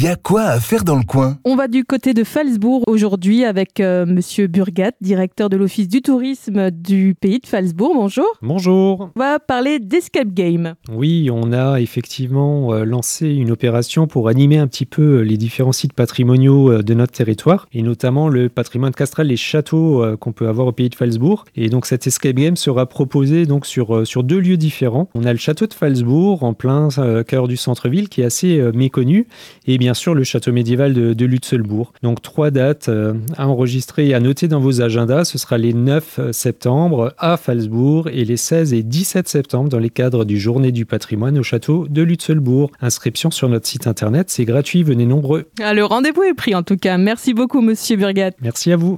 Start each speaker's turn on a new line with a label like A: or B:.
A: il y a quoi à faire dans le coin?
B: On va du côté de Falsbourg aujourd'hui avec euh, Monsieur Burgat, directeur de l'Office du tourisme du pays de Falsbourg. Bonjour.
C: Bonjour.
B: On va parler d'Escape Game.
C: Oui, on a effectivement euh, lancé une opération pour animer un petit peu les différents sites patrimoniaux euh, de notre territoire, et notamment le patrimoine castral, les châteaux qu'on peut avoir au pays de Falsbourg. Et donc cet Escape Game sera proposé donc sur, sur deux lieux différents. On a le château de Falsbourg en plein cœur du centre-ville qui est assez méconnu, et bien sûr le château médiéval de, de Lutzelbourg. Donc trois dates euh, à enregistrer et à noter dans vos agendas. Ce sera les 9 septembre à Falsbourg et les 16 et 17 septembre dans les cadres du Journée du patrimoine au château de Lutzelbourg. Inscription sur notre site internet, c'est gratuit, venez nombreux.
B: Ah, le rendez-vous est pris en tout cas. Merci beaucoup Monsieur Burgat.
C: Merci à vous.